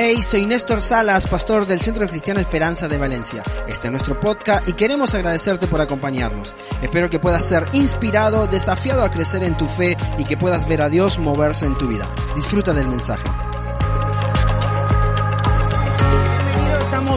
Hey, soy Néstor Salas, pastor del Centro Cristiano Esperanza de Valencia. Este es nuestro podcast y queremos agradecerte por acompañarnos. Espero que puedas ser inspirado, desafiado a crecer en tu fe y que puedas ver a Dios moverse en tu vida. Disfruta del mensaje.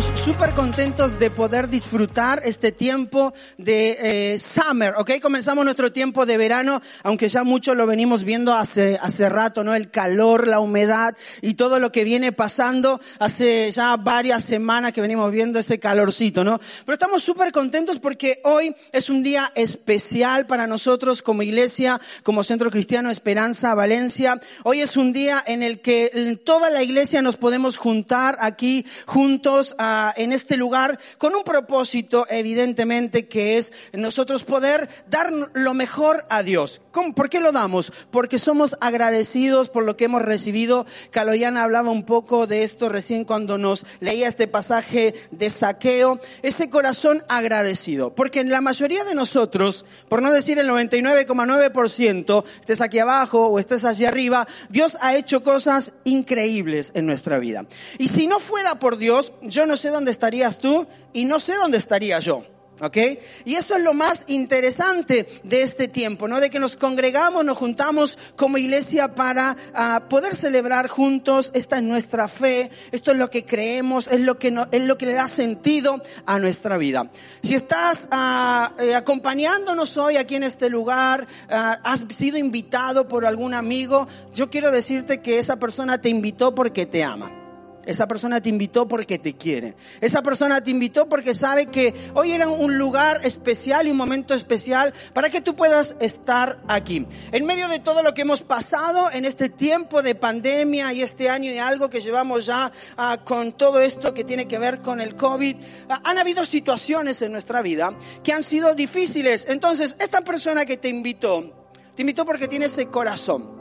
Estamos súper contentos de poder disfrutar este tiempo de eh, summer, ¿ok? Comenzamos nuestro tiempo de verano, aunque ya mucho lo venimos viendo hace, hace rato, ¿no? El calor, la humedad y todo lo que viene pasando. Hace ya varias semanas que venimos viendo ese calorcito, ¿no? Pero estamos súper contentos porque hoy es un día especial para nosotros como iglesia, como Centro Cristiano Esperanza Valencia. Hoy es un día en el que toda la iglesia nos podemos juntar aquí juntos en este lugar con un propósito, evidentemente, que es nosotros poder dar lo mejor a Dios. ¿Por qué lo damos? Porque somos agradecidos por lo que hemos recibido. Caloyana hablaba un poco de esto recién cuando nos leía este pasaje de saqueo. Ese corazón agradecido. Porque en la mayoría de nosotros, por no decir el 99,9%, estés aquí abajo o estés allí arriba, Dios ha hecho cosas increíbles en nuestra vida. Y si no fuera por Dios, yo no sé dónde estarías tú y no sé dónde estaría yo. ¿Ok? Y eso es lo más interesante de este tiempo, ¿no? De que nos congregamos, nos juntamos como iglesia para uh, poder celebrar juntos. Esta es nuestra fe, esto es lo que creemos, es lo que, no, es lo que le da sentido a nuestra vida. Si estás uh, eh, acompañándonos hoy aquí en este lugar, uh, has sido invitado por algún amigo, yo quiero decirte que esa persona te invitó porque te ama. Esa persona te invitó porque te quiere. Esa persona te invitó porque sabe que hoy era un lugar especial y un momento especial para que tú puedas estar aquí. En medio de todo lo que hemos pasado en este tiempo de pandemia y este año y algo que llevamos ya uh, con todo esto que tiene que ver con el COVID, uh, han habido situaciones en nuestra vida que han sido difíciles. Entonces, esta persona que te invitó, te invitó porque tiene ese corazón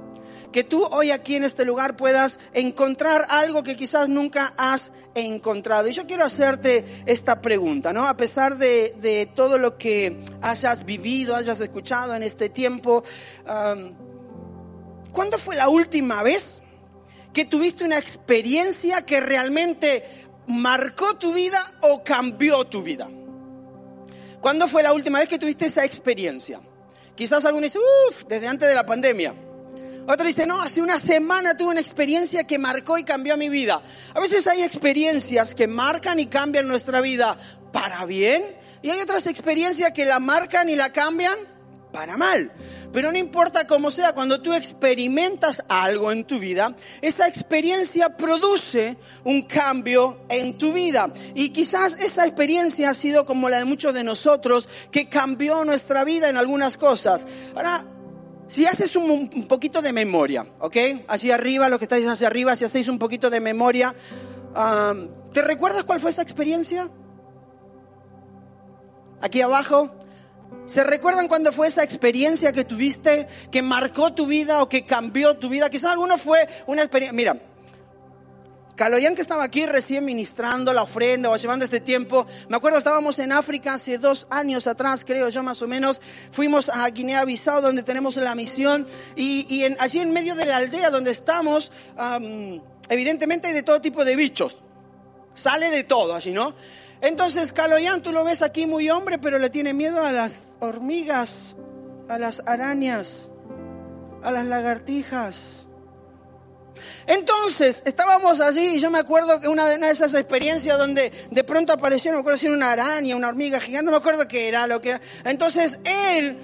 que tú hoy aquí en este lugar puedas encontrar algo que quizás nunca has encontrado. Y yo quiero hacerte esta pregunta, ¿no? A pesar de, de todo lo que hayas vivido, hayas escuchado en este tiempo, um, ¿cuándo fue la última vez que tuviste una experiencia que realmente marcó tu vida o cambió tu vida? ¿Cuándo fue la última vez que tuviste esa experiencia? Quizás alguno dice, uff, desde antes de la pandemia. Otro dice, no, hace una semana tuve una experiencia que marcó y cambió mi vida. A veces hay experiencias que marcan y cambian nuestra vida para bien y hay otras experiencias que la marcan y la cambian para mal. Pero no importa cómo sea, cuando tú experimentas algo en tu vida, esa experiencia produce un cambio en tu vida. Y quizás esa experiencia ha sido como la de muchos de nosotros, que cambió nuestra vida en algunas cosas. Ahora, si haces un, poquito de memoria, ¿ok? Hacia arriba, lo que estáis hacia arriba, si hacéis un poquito de memoria, um, ¿te recuerdas cuál fue esa experiencia? Aquí abajo, ¿se recuerdan cuándo fue esa experiencia que tuviste, que marcó tu vida o que cambió tu vida? Quizás alguno fue una experiencia, mira, Caloyan que estaba aquí recién ministrando la ofrenda o llevando este tiempo, me acuerdo estábamos en África hace dos años atrás, creo yo más o menos, fuimos a Guinea-Bissau donde tenemos la misión y, en, allí en medio de la aldea donde estamos, evidentemente hay de todo tipo de bichos, sale de todo allí, ¿no? Entonces Caloyan tú lo ves aquí muy hombre, pero le tiene miedo a las hormigas, a las arañas, a las lagartijas. Entonces, estábamos allí y yo me acuerdo que una de, una de esas experiencias donde de pronto apareció, no me acuerdo si era una araña, una hormiga gigante, no me acuerdo qué era lo que era. Entonces, él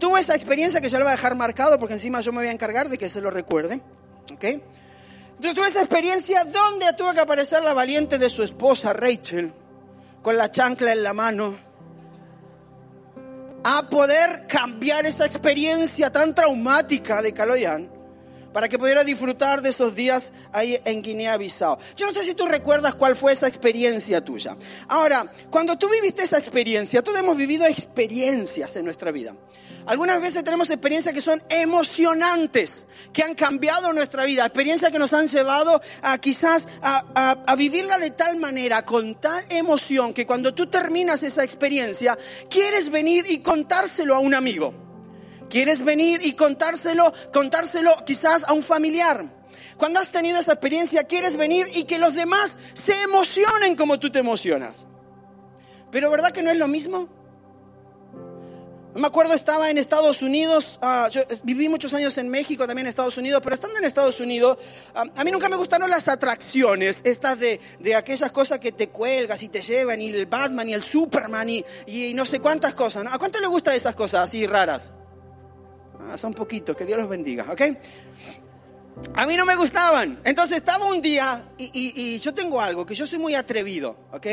tuvo esa experiencia que se lo va a dejar marcado porque encima yo me voy a encargar de que se lo recuerde. ¿Ok? Entonces tuve esa experiencia donde tuvo que aparecer la valiente de su esposa, Rachel, con la chancla en la mano. a poder cambiar esa experiencia tan traumática de Caloyan para que pudiera disfrutar de esos días ahí en Guinea-Bissau. Yo no sé si tú recuerdas cuál fue esa experiencia tuya. Ahora, cuando tú viviste esa experiencia, todos hemos vivido experiencias en nuestra vida. Algunas veces tenemos experiencias que son emocionantes, que han cambiado nuestra vida, experiencias que nos han llevado a quizás a, a vivirla de tal manera, con tal emoción, que cuando tú terminas esa experiencia, quieres venir y contárselo a un amigo. Quieres venir y contárselo, contárselo quizás a un familiar. Cuando has tenido esa experiencia, quieres venir y que los demás se emocionen como tú te emocionas. Pero ¿verdad que no es lo mismo? Me acuerdo, estaba en Estados Unidos, ah, yo viví muchos años en México, también en Estados Unidos, pero estando en Estados Unidos, ah, a mí nunca me gustaron las atracciones, estas de, de, aquellas cosas que te cuelgas y te llevan, y el Batman y el Superman y, y no sé cuántas cosas. ¿A cuánto le gustan esas cosas así raras? Ah, son poquitos, que Dios los bendiga, ¿ok? A mí no me gustaban. Entonces estaba un día y, yo tengo algo, que yo soy muy atrevido, ¿ok?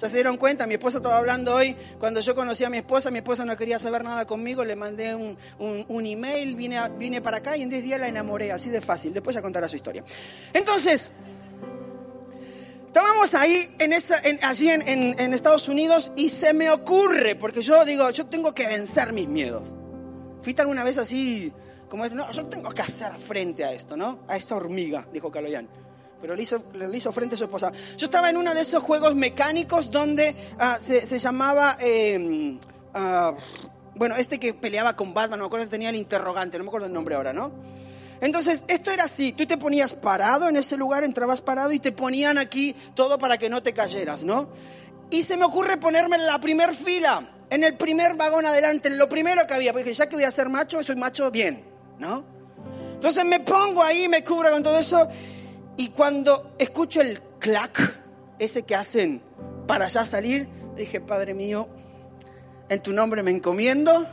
Ya se dieron cuenta, mi esposa estaba hablando hoy, cuando yo conocí a mi esposa, mi esposa no quería saber nada conmigo, le mandé un, email, vine, para acá y en 10 días la enamoré, así de fácil, después ya contará su historia. Entonces, estábamos ahí, en allí en Estados Unidos y se me ocurre, porque yo digo, yo tengo que vencer mis miedos. ¿Fuiste alguna vez así, como no, yo tengo que hacer frente a esto, ¿no? A esta hormiga, dijo Caloyan. Pero le hizo, le hizo frente a su esposa. Yo estaba en uno de esos juegos mecánicos donde ah, se, llamaba, em, ah, bueno, este que peleaba con Batman, no me acuerdo, tenía el interrogante, no me acuerdo el nombre ahora, ¿no? Entonces, esto era así, tú te ponías parado en ese lugar, entrabas parado y te ponían aquí todo para que no te cayeras, ¿no? Y se me ocurre ponerme en la primer fila en el primer vagón adelante, en lo primero que había, porque ya que voy a ser macho, soy macho bien, ¿no? Entonces me pongo ahí, me cubro con todo eso, y cuando escucho el clac, ese que hacen para ya salir, dije, Padre mío, en tu nombre me encomiendo.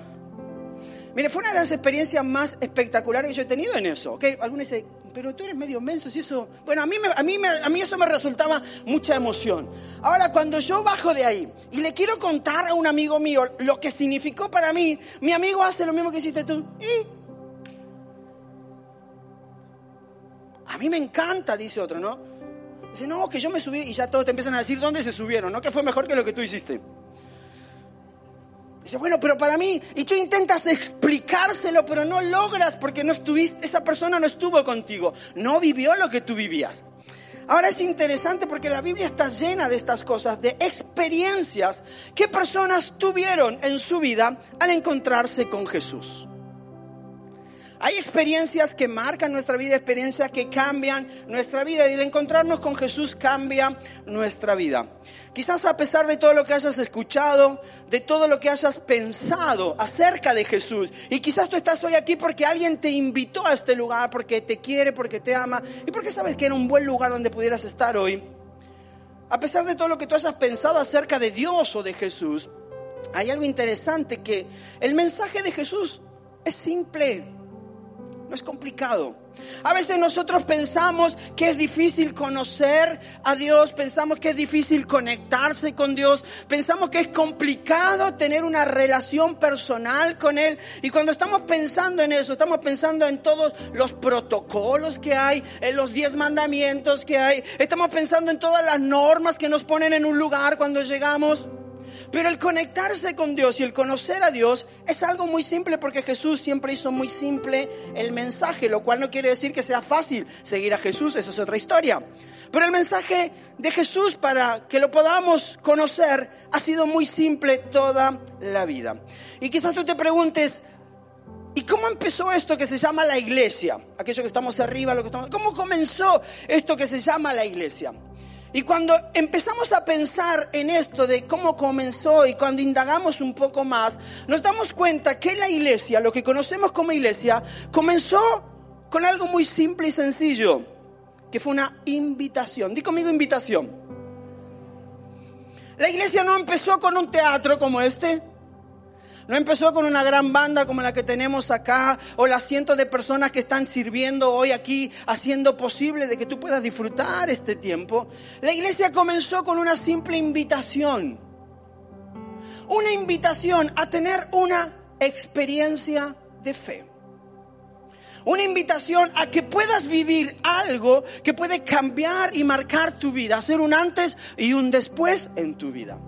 Mire, fue una de las experiencias más espectaculares que yo he tenido en eso, ¿ok? Algunos dicen, pero tú eres medio menso, y eso... Bueno, a mí, a, mí a mí eso me resultaba mucha emoción. Ahora, cuando yo bajo de ahí y le quiero contar a un amigo mío lo que significó para mí, mi amigo hace lo mismo que hiciste tú. ¿Y? A mí me encanta, dice otro, ¿no? Dice, no, que yo me subí y ya todos te empiezan a decir dónde se subieron, ¿no? Que fue mejor que lo que tú hiciste. Dice, bueno, pero para mí, y tú intentas explicárselo, pero no logras porque no estuviste, esa persona no estuvo contigo, no vivió lo que tú vivías. Ahora es interesante porque la Biblia está llena de estas cosas, de experiencias que personas tuvieron en su vida al encontrarse con Jesús. Hay experiencias que marcan nuestra vida, experiencias que cambian nuestra vida y el encontrarnos con Jesús cambia nuestra vida. Quizás a pesar de todo lo que hayas escuchado, de todo lo que hayas pensado acerca de Jesús, y quizás tú estás hoy aquí porque alguien te invitó a este lugar, porque te quiere, porque te ama, y porque sabes que era un buen lugar donde pudieras estar hoy. A pesar de todo lo que tú hayas pensado acerca de Dios o de Jesús, hay algo interesante que el mensaje de Jesús es simple, no es complicado. A veces nosotros pensamos que es difícil conocer a Dios, pensamos que es difícil conectarse con Dios, pensamos que es complicado tener una relación personal con Él. Y cuando estamos pensando en eso, estamos pensando en todos los protocolos que hay, en los diez mandamientos que hay, estamos pensando en todas las normas que nos ponen en un lugar cuando llegamos. Pero el conectarse con Dios y el conocer a Dios es algo muy simple porque Jesús siempre hizo muy simple el mensaje, lo cual no quiere decir que sea fácil seguir a Jesús, esa es otra historia. Pero el mensaje de Jesús para que lo podamos conocer ha sido muy simple toda la vida. Y quizás tú te preguntes, ¿Y cómo empezó esto que se llama la iglesia? Aquello que estamos arriba, lo que estamos... ¿Cómo comenzó esto que se llama la iglesia? Y cuando empezamos a pensar en esto de cómo comenzó y cuando indagamos un poco más, nos damos cuenta que la iglesia, lo que conocemos como iglesia, comenzó con algo muy simple y sencillo, que fue una invitación. Di conmigo invitación. La iglesia no empezó con un teatro como este, no empezó con una gran banda como la que tenemos acá o las cientos de personas que están sirviendo hoy aquí, haciendo posible de que tú puedas disfrutar este tiempo. La iglesia comenzó con una simple invitación. una invitación a tener una experiencia de fe. Una invitación a que puedas vivir algo que puede cambiar y marcar tu vida, hacer un antes y un después en tu vida.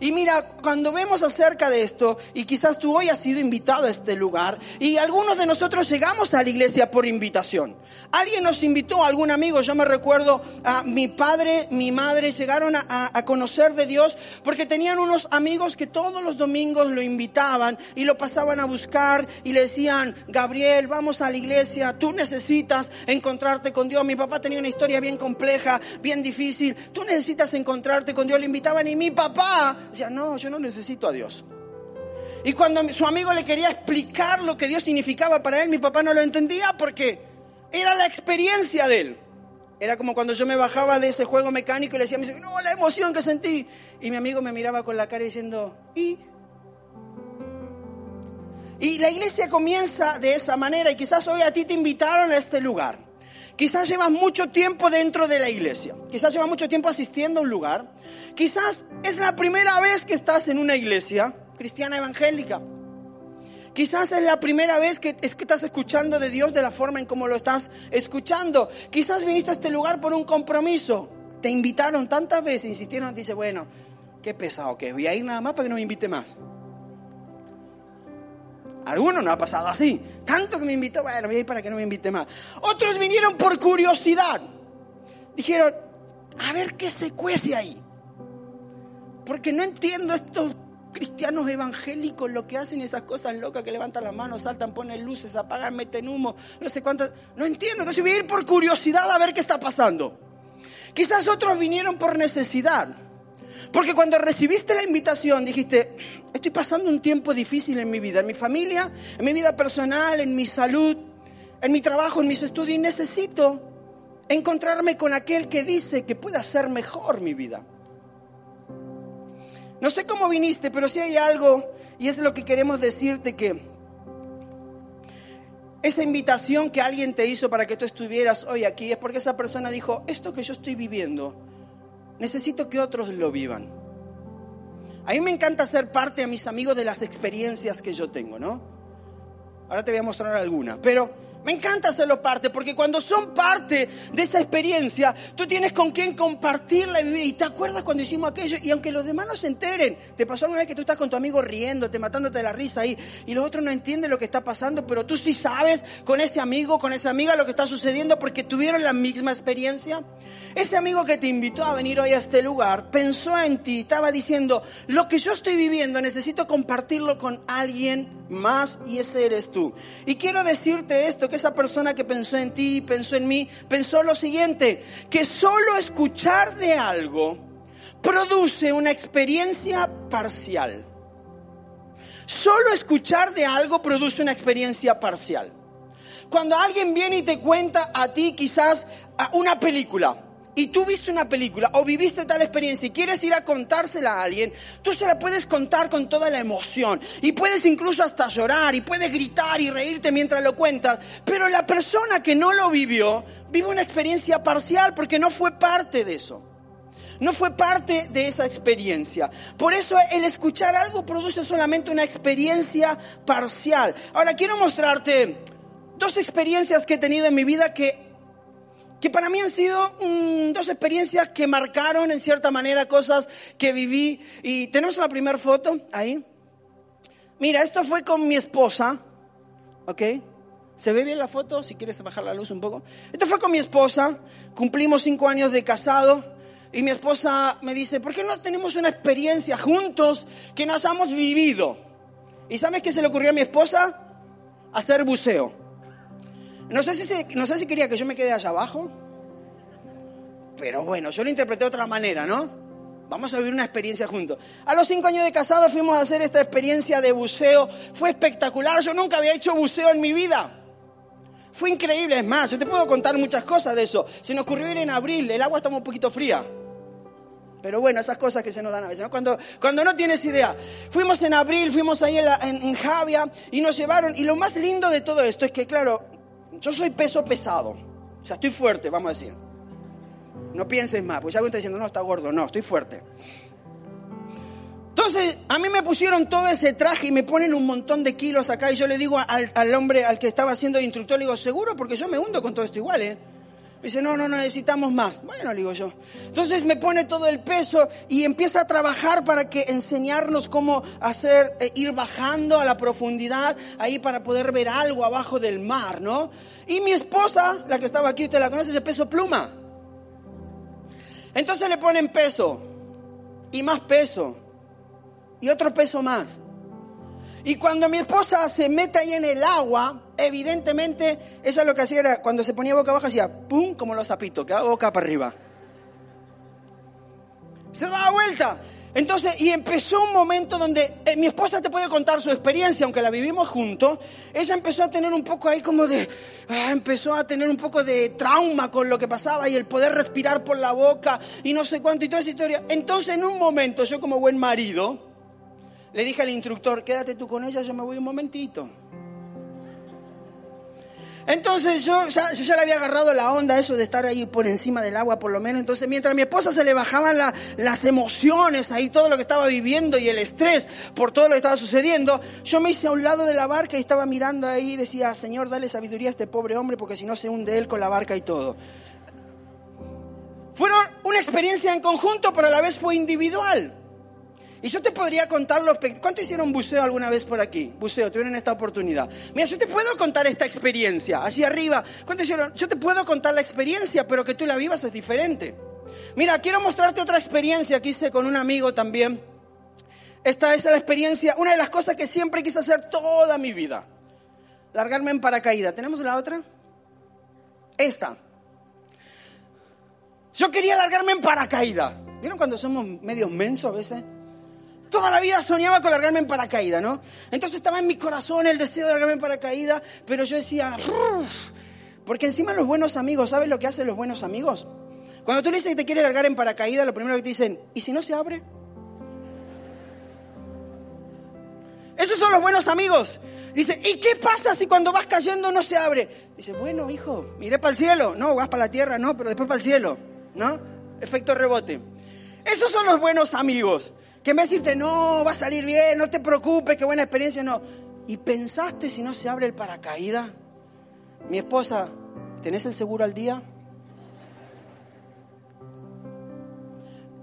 Y mira, cuando vemos acerca de esto, y quizás tú hoy has sido invitado a este lugar, y algunos de nosotros llegamos a la iglesia por invitación. Alguien nos invitó, algún amigo, yo me recuerdo, a mi padre, mi madre llegaron a, conocer de Dios porque tenían unos amigos que todos los domingos lo invitaban y lo pasaban a buscar y le decían, Gabriel, vamos a la iglesia, tú necesitas encontrarte con Dios. Mi papá tenía una historia bien compleja, bien difícil, tú necesitas encontrarte con Dios, le invitaban y mi papá Decía, no, yo no necesito a Dios. Y cuando su amigo le quería explicar lo que Dios significaba para él, mi papá no lo entendía porque era la experiencia de él. Era como cuando yo me bajaba de ese juego mecánico y le decía, no, la emoción que sentí. Y mi amigo me miraba con la cara diciendo, ¿y? Y la iglesia comienza de esa manera y quizás hoy a ti te invitaron a este lugar. Quizás llevas mucho tiempo dentro de la iglesia. Quizás llevas mucho tiempo asistiendo a un lugar. Quizás es la primera vez que estás en una iglesia cristiana evangélica. Quizás es la primera vez que, es que estás escuchando de Dios de la forma en como lo estás escuchando. Quizás viniste a este lugar por un compromiso. Te invitaron tantas veces, insistieron, dice, bueno, qué pesado que voy a ir nada más para que no me invite más. Algunos no ha pasado así. Tanto que me invitó, bueno, voy a ir para que no me invite más. Otros vinieron por curiosidad. Dijeron, a ver qué se cuece ahí. Porque no entiendo estos cristianos evangélicos lo que hacen esas cosas locas que levantan las manos, saltan, ponen luces, apagan, meten humo, no sé cuántas. No entiendo. Entonces voy a ir por curiosidad a ver qué está pasando. Quizás otros vinieron por necesidad. Porque cuando recibiste la invitación dijiste, estoy pasando un tiempo difícil en mi vida, en mi familia, en mi vida personal, en mi salud, en mi trabajo, en mis estudios y necesito encontrarme con aquel que dice que puede hacer mejor mi vida. No sé cómo viniste, pero si hay algo, y es lo que queremos decirte, que esa invitación que alguien te hizo para que tú estuvieras hoy aquí es porque esa persona dijo, esto que yo estoy viviendo, necesito que otros lo vivan. A mí me encanta ser parte a mis amigos de las experiencias que yo tengo, ¿no? Ahora te voy a mostrar alguna, pero me encanta hacerlo parte, porque cuando son parte de esa experiencia, tú tienes con quién compartirla y te acuerdas cuando hicimos aquello, y aunque los demás no se enteren, te pasó alguna vez que tú estás con tu amigo riéndote, matándote de la risa ahí, y los otros no entienden lo que está pasando, pero tú sí sabes con ese amigo, con esa amiga lo que está sucediendo porque tuvieron la misma experiencia. Ese amigo que te invitó a venir hoy a este lugar pensó en ti, estaba diciendo, lo que yo estoy viviendo necesito compartirlo con alguien más y ese eres tú. Y quiero decirte esto, que esa persona que pensó en ti, pensó en mí, pensó lo siguiente, que solo escuchar de algo produce una experiencia parcial. Solo escuchar de algo produce una experiencia parcial. Cuando alguien viene y te cuenta a ti quizás una película, y tú viste una película o viviste tal experiencia y quieres ir a contársela a alguien, tú se la puedes contar con toda la emoción y puedes incluso hasta llorar y puedes gritar y reírte mientras lo cuentas, pero la persona que no lo vivió vive una experiencia parcial porque no fue parte de eso. No fue parte de esa experiencia. Por eso el escuchar algo produce solamente una experiencia parcial. Ahora quiero mostrarte dos experiencias que he tenido en mi vida que que para mí han sido mm, dos experiencias que marcaron en cierta manera cosas que viví. Y tenemos la primera foto ahí. Mira, esto fue con mi esposa, ¿ok? ¿Se ve bien la foto? Si quieres bajar la luz un poco. Esto fue con mi esposa, cumplimos cinco años de casado. Y mi esposa me dice, ¿por qué no tenemos una experiencia juntos que nos hemos vivido? ¿Y sabes qué se le ocurrió a mi esposa? Hacer buceo. No sé, si no sé si quería que yo me quede allá abajo, pero bueno, yo lo interpreté de otra manera, ¿no? Vamos a vivir una experiencia juntos. A los cinco años de casado fuimos a hacer esta experiencia de buceo. Fue espectacular. Yo nunca había hecho buceo en mi vida. Fue increíble. Es más, yo te puedo contar muchas cosas de eso. Se nos ocurrió ir en abril. El agua estaba un poquito fría. Pero bueno, esas cosas que se nos dan a veces, ¿no? Cuando, cuando no tienes idea. Fuimos en abril, fuimos ahí en, en Javia y nos llevaron. Y lo más lindo de todo esto es que, claro, yo soy peso pesado. O sea, estoy fuerte, vamos a decir. No pienses más, pues alguien está diciendo, no, está gordo. No, estoy fuerte. Entonces, a mí me pusieron todo ese traje y me ponen un montón de kilos acá y yo le digo al, al hombre, al que estaba haciendo de instructor, le digo, seguro, porque yo me hundo con todo esto igual, ¿eh? Me dice, no, no, necesitamos más. Bueno, le digo yo. Entonces me pone todo el peso y empieza a trabajar para que enseñarnos cómo hacer, eh, ir bajando a la profundidad ahí para poder ver algo abajo del mar, ¿no? Y mi esposa, la que estaba aquí, usted la conoce, es peso pluma. Entonces le ponen peso y más peso y otro peso más. Y cuando mi esposa se mete ahí en el agua, evidentemente, eso es lo que hacía era, cuando se ponía boca abajo, hacía pum, como los zapitos, que boca para arriba. Se daba vuelta. Entonces, y empezó un momento donde eh, mi esposa te puede contar su experiencia, aunque la vivimos juntos. Ella empezó a tener un poco ahí como de, ah, empezó a tener un poco de trauma con lo que pasaba y el poder respirar por la boca y no sé cuánto y toda esa historia. Entonces, en un momento, yo como buen marido, le dije al instructor, quédate tú con ella, yo me voy un momentito. Entonces yo ya, ya le había agarrado la onda, eso de estar ahí por encima del agua por lo menos. Entonces mientras mi esposa se le bajaban las emociones, ahí todo lo que estaba viviendo y el estrés por todo lo que estaba sucediendo, yo me hice a un lado de la barca y estaba mirando ahí y decía, Señor, dale sabiduría a este pobre hombre porque si no se hunde él con la barca y todo. Fueron una experiencia en conjunto, pero a la vez fue individual. Y yo te podría contar los... ¿Cuánto hicieron buceo alguna vez por aquí? Buceo, tuvieron esta oportunidad. Mira, yo te puedo contar esta experiencia, allí arriba. ¿Cuánto hicieron? Yo te puedo contar la experiencia, pero que tú la vivas es diferente. Mira, quiero mostrarte otra experiencia que hice con un amigo también. Esta es la experiencia, una de las cosas que siempre quise hacer toda mi vida. Largarme en paracaídas. ¿Tenemos la otra? Esta. Yo quería largarme en paracaídas. ¿Vieron cuando somos medio mensos a veces? Toda la vida soñaba con largarme en paracaídas, ¿no? Entonces estaba en mi corazón el deseo de largarme en paracaídas, pero yo decía, porque encima los buenos amigos, ¿sabes lo que hacen los buenos amigos? Cuando tú le dices que te quieres largar en paracaídas, lo primero que te dicen, ¿y si no se abre? Esos son los buenos amigos. Dice, ¿y qué pasa si cuando vas cayendo no se abre? Dice, bueno, hijo, miré para el cielo. No, vas para la tierra, no, pero después para el cielo. ¿No? Efecto rebote. Esos son los buenos amigos. Que me decirte, no, va a salir bien, no te preocupes, qué buena experiencia, no. ¿Y pensaste si no se abre el paracaídas? Mi esposa, ¿tenés el seguro al día?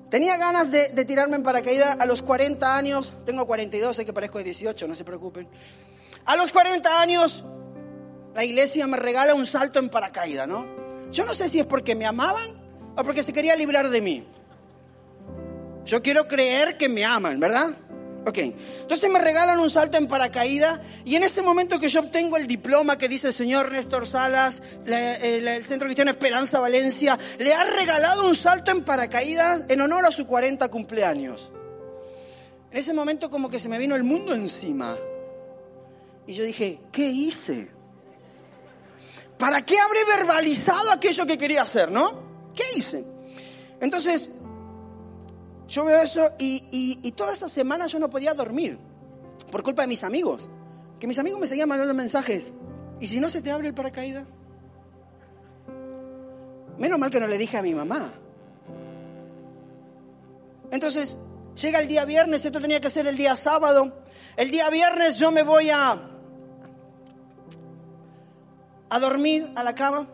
Tenía ganas de, tirarme en paracaídas a los 40 años, tengo 42, sé que parezco de 18, no se preocupen. A los 40 años, la iglesia me regala un salto en paracaídas, ¿no? Yo no sé si es porque me amaban o porque se quería librar de mí. Yo quiero creer que me aman, ¿verdad? Ok, entonces me regalan un salto en paracaídas y en ese momento que yo obtengo el diploma que dice el señor Néstor Salas, el, Centro Cristiano Esperanza Valencia, le ha regalado un salto en paracaídas en honor a su 40 cumpleaños. En ese momento como que se me vino el mundo encima. Y yo dije, ¿qué hice? ¿Para qué habré verbalizado aquello que quería hacer, no? ¿Qué hice? Entonces, yo veo eso y, toda esa semana yo no podía dormir por culpa de mis amigos. Que mis amigos me seguían mandando mensajes. ¿Y si no se te abre el paracaídas? Menos mal que no le dije a mi mamá. Entonces, llega el día viernes, esto tenía que ser el día sábado. El día viernes yo me voy a, a dormir a la cama.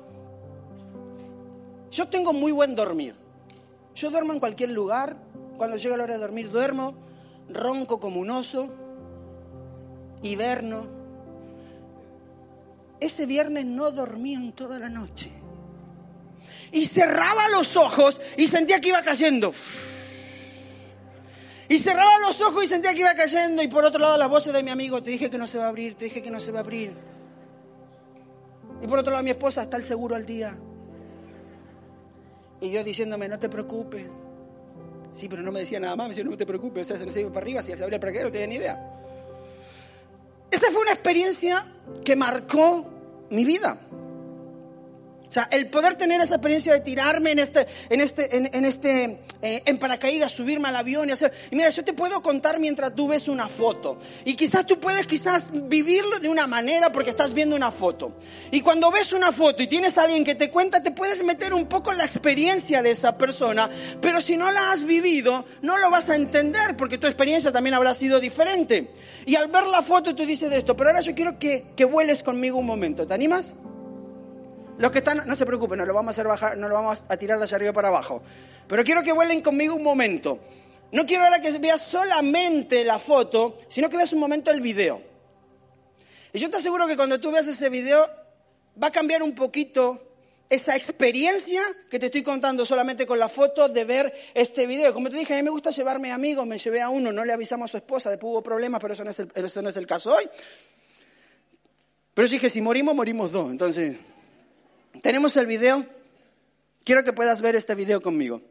Yo tengo muy buen dormir. Yo duermo en cualquier lugar, cuando llega la hora de dormir duermo, ronco como un oso, hiberno. Ese viernes no dormí en toda la noche. Y cerraba los ojos y sentía que iba cayendo. Y cerraba los ojos y sentía que iba cayendo. Y por otro lado las voces de mi amigo, te dije que no se va a abrir, te dije que no se va a abrir. Y por otro lado mi esposa, está el seguro al día. Y yo diciéndome, no te preocupes, Sí, pero no me decía nada más, me decía, no te preocupes, o sea, se me iba para arriba, si se abría para acá, no tenía ni idea. Esa fue una experiencia que marcó mi vida. O sea, el poder tener esa experiencia de tirarme en este, en este, en, este, eh, en paracaídas, subirme al avión y hacer. Y mira, yo te puedo contar mientras tú ves una foto. Y quizás tú puedes quizás vivirlo de una manera porque estás viendo una foto. Y cuando ves una foto y tienes a alguien que te cuenta, te puedes meter un poco en la experiencia de esa persona. Pero si no la has vivido, no lo vas a entender porque tu experiencia también habrá sido diferente. Y al ver la foto tú dices esto, pero ahora yo quiero que, que vueles conmigo un momento. ¿Te animas? Los que están, no se preocupen, no lo vamos a hacer bajar, no lo vamos a tirar de allá arriba para abajo. Pero quiero que vuelen conmigo un momento. No quiero ahora que veas solamente la foto, sino que veas un momento el video. Y yo te aseguro que cuando tú veas ese video, va a cambiar un poquito esa experiencia que te estoy contando solamente con la foto de ver este video. Como te dije, a mí me gusta llevarme amigos, me llevé a uno, no le avisamos a su esposa, después hubo problemas, pero eso no es el, eso no es el caso hoy. Pero yo dije, si morimos, morimos dos. Entonces, ¿Tenemos el video? Quiero que puedas ver este video conmigo.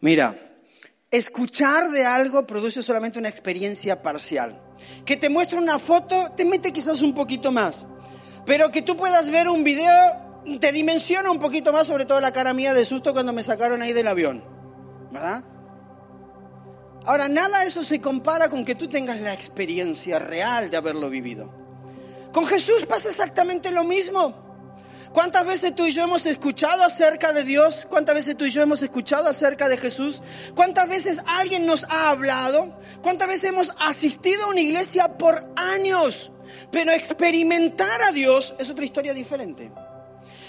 Mira, escuchar de algo produce solamente una experiencia parcial. Que te muestre una foto te mete quizás un poquito más. Pero que tú puedas ver un video te dimensiona un poquito más, sobre todo la cara mía de susto cuando me sacaron ahí del avión. ¿Verdad? Ahora, nada de eso se compara con que tú tengas la experiencia real de haberlo vivido. Con Jesús pasa exactamente lo mismo. ¿Cuántas veces tú y yo hemos escuchado acerca de Dios? ¿Cuántas veces tú y yo hemos escuchado acerca de Jesús? ¿Cuántas veces alguien nos ha hablado? ¿Cuántas veces hemos asistido a una iglesia por años? Pero experimentar a Dios es otra historia diferente.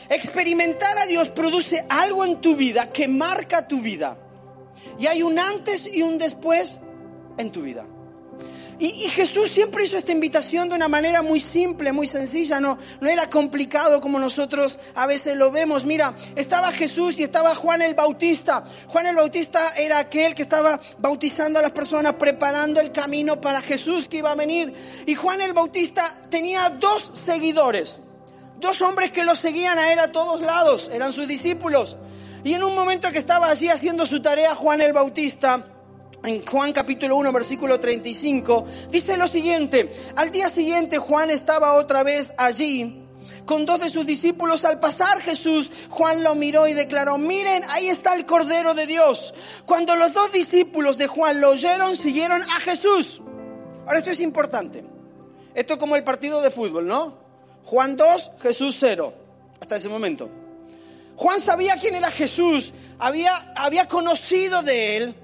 Experimentar a Dios produce algo en tu vida que marca tu vida. Y hay un antes y un después en tu vida. Y, Jesús siempre hizo esta invitación de una manera muy simple, muy sencilla, no, no era complicado como nosotros a veces lo vemos. Mira, estaba Jesús y estaba Juan el Bautista. Juan el Bautista era aquel que estaba bautizando a las personas, preparando el camino para Jesús que iba a venir. Y Juan el Bautista tenía dos seguidores, dos hombres que lo seguían a él a todos lados, eran sus discípulos. Y en un momento que estaba allí haciendo su tarea, Juan el Bautista, en Juan capítulo 1, versículo 35, dice lo siguiente, al día siguiente Juan estaba otra vez allí con dos de sus discípulos. Al pasar Jesús, Juan lo miró y declaró, miren, ahí está el Cordero de Dios. Cuando los dos discípulos de Juan lo oyeron, siguieron a Jesús. Ahora esto es importante. Esto es como el partido de fútbol, ¿no? Juan 2, Jesús 0, hasta ese momento. Juan sabía quién era Jesús, había, había conocido de él,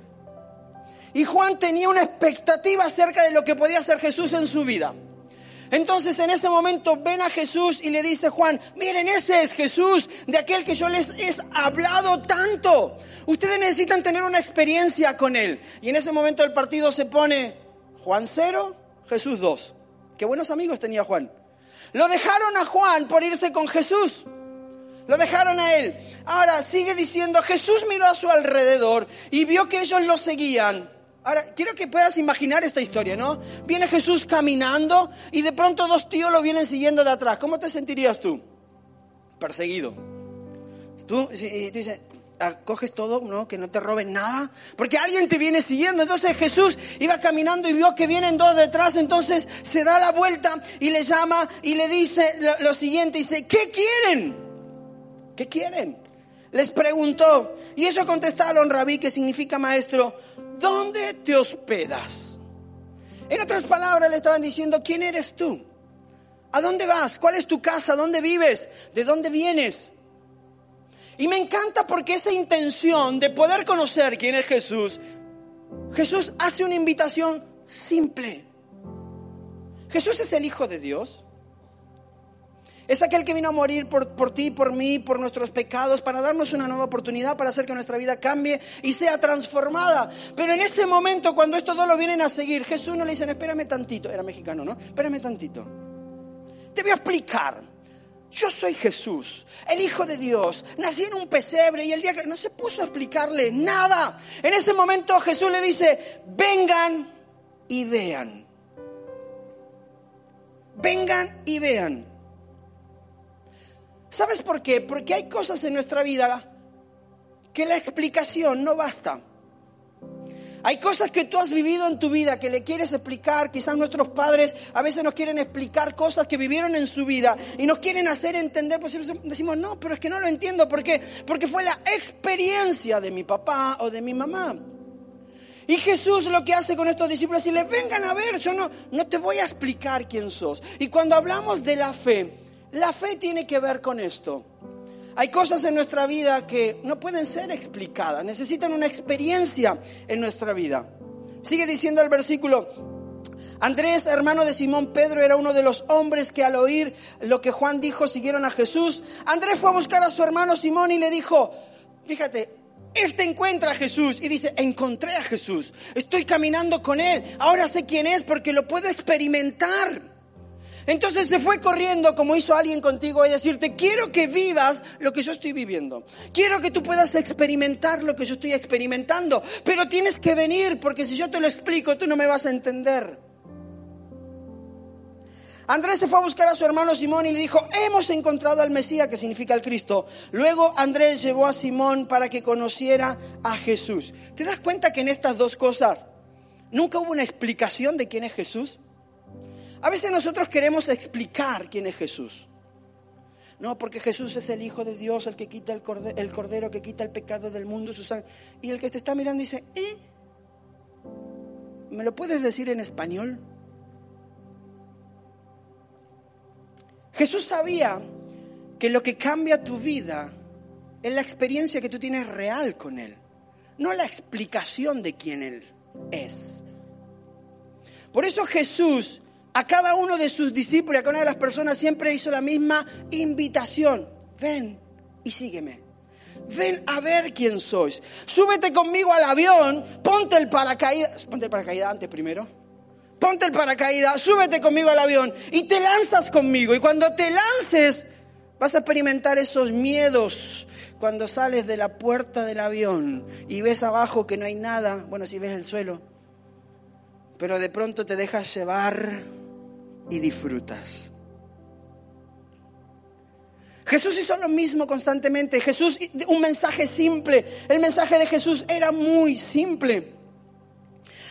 y Juan tenía una expectativa acerca de lo que podía hacer Jesús en su vida. Entonces en ese momento ven a Jesús y le dice Juan, miren, ese es Jesús, de aquel que yo les he hablado tanto. Ustedes necesitan tener una experiencia con él. Y en ese momento el partido se pone Juan cero, Jesús dos. Qué buenos amigos tenía Juan. Lo dejaron a Juan por irse con Jesús. Lo dejaron a él. Ahora sigue diciendo, Jesús miró a su alrededor y vio que ellos lo seguían. Ahora, quiero que puedas imaginar esta historia, ¿no? Viene Jesús caminando y de pronto dos tíos lo vienen siguiendo de atrás. ¿Cómo te sentirías tú? Perseguido. Tú, y tú dices, coges todo, ¿no? Que no te roben nada. Porque alguien te viene siguiendo. Entonces Jesús iba caminando y vio que vienen dos detrás. Entonces se da la vuelta y le llama y le dice lo, lo siguiente. Dice, ¿qué quieren? ¿Qué quieren? Les preguntó, y eso contestaron rabí, que significa maestro, ¿dónde te hospedas? En otras palabras, le estaban diciendo, ¿quién eres tú? ¿A dónde vas? ¿Cuál es tu casa? ¿Dónde vives? ¿De dónde vienes? Y me encanta porque esa intención de poder conocer quién es Jesús, Jesús hace una invitación simple. Jesús es el Hijo de Dios. Es aquel que vino a morir por, por ti, por mí, por nuestros pecados, para darnos una nueva oportunidad, para hacer que nuestra vida cambie y sea transformada. Pero en ese momento, cuando estos dos lo vienen a seguir, Jesús no le dice, espérame tantito, era mexicano, ¿no? Espérame tantito. Te voy a explicar. Yo soy Jesús, el Hijo de Dios. Nací en un pesebre y el día que no se puso a explicarle nada. En ese momento Jesús le dice, vengan y vean. Vengan y vean. ¿Sabes por qué? Porque hay cosas en nuestra vida que la explicación no basta. Hay cosas que tú has vivido en tu vida que le quieres explicar. Quizás nuestros padres a veces nos quieren explicar cosas que vivieron en su vida y nos quieren hacer entender. Pues decimos, no, pero es que no lo entiendo. ¿Por qué? Porque fue la experiencia de mi papá o de mi mamá. Y Jesús lo que hace con estos discípulos es decirles, vengan a ver, yo no, no te voy a explicar quién sos. Y cuando hablamos de la fe, la fe tiene que ver con esto. Hay cosas en nuestra vida que no pueden ser explicadas, necesitan una experiencia en nuestra vida. Sigue diciendo el versículo, Andrés, hermano de Simón Pedro, era uno de los hombres que al oír lo que Juan dijo siguieron a Jesús. Andrés fue a buscar a su hermano Simón y le dijo, fíjate, este encuentra a Jesús y dice, encontré a Jesús, estoy caminando con él, ahora sé quién es porque lo puedo experimentar. Entonces se fue corriendo como hizo alguien contigo y decirte, quiero que vivas lo que yo estoy viviendo. Quiero que tú puedas experimentar lo que yo estoy experimentando. Pero tienes que venir porque si yo te lo explico, tú no me vas a entender. Andrés se fue a buscar a su hermano Simón y le dijo, hemos encontrado al Mesías, que significa el Cristo. Luego Andrés llevó a Simón para que conociera a Jesús. ¿Te das cuenta que en estas dos cosas nunca hubo una explicación de quién es Jesús? A veces nosotros queremos explicar quién es Jesús. No, porque Jesús es el Hijo de Dios, el que quita el cordero, que quita el pecado del mundo, su Y el que te está mirando dice, ¿eh? ¿Me lo puedes decir en español? Jesús sabía que lo que cambia tu vida es la experiencia que tú tienes real con Él, no la explicación de quién Él es. Por eso Jesús a cada uno de sus discípulos, a cada una de las personas siempre hizo la misma invitación. Ven y sígueme. Ven a ver quién sois. Súbete conmigo al avión, ponte el paracaídas, ponte el paracaídas antes primero. Ponte el paracaídas, súbete conmigo al avión y te lanzas conmigo. Y cuando te lances, vas a experimentar esos miedos cuando sales de la puerta del avión y ves abajo que no hay nada, bueno, si ves el suelo, pero de pronto te dejas llevar y disfrutas. Jesús hizo lo mismo constantemente. Jesús, un mensaje simple. El mensaje de Jesús era muy simple.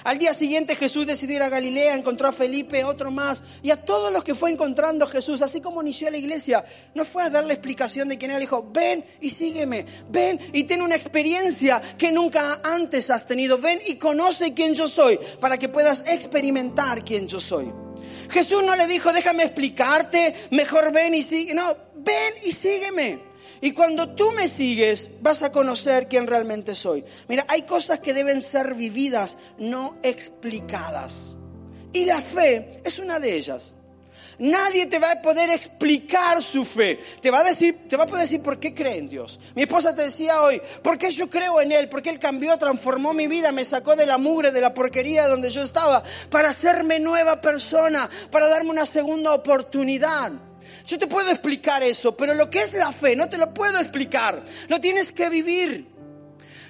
Al día siguiente Jesús decidió ir a Galilea, encontró a Felipe, otro más, y a todos los que fue encontrando Jesús, así como inició la iglesia, no fue a darle explicación de quién era, dijo, ven y sígueme, ven y ten una experiencia que nunca antes has tenido, ven y conoce quién yo soy, para que puedas experimentar quién yo soy. Jesús no le dijo, déjame explicarte, mejor ven y sigue. No, ven y sígueme. Y cuando tú me sigues, vas a conocer quién realmente soy. Mira, hay cosas que deben ser vividas, no explicadas. Y la fe es una de ellas. Nadie te va a poder explicar su fe. Te va a decir, te va a poder decir por qué cree en Dios. Mi esposa te decía hoy, ¿por qué yo creo en Él? Porque Él cambió, transformó mi vida, me sacó de la mugre, de la porquería donde yo estaba, para hacerme nueva persona, para darme una segunda oportunidad. Yo te puedo explicar eso, pero lo que es la fe no te lo puedo explicar. Lo tienes que vivir.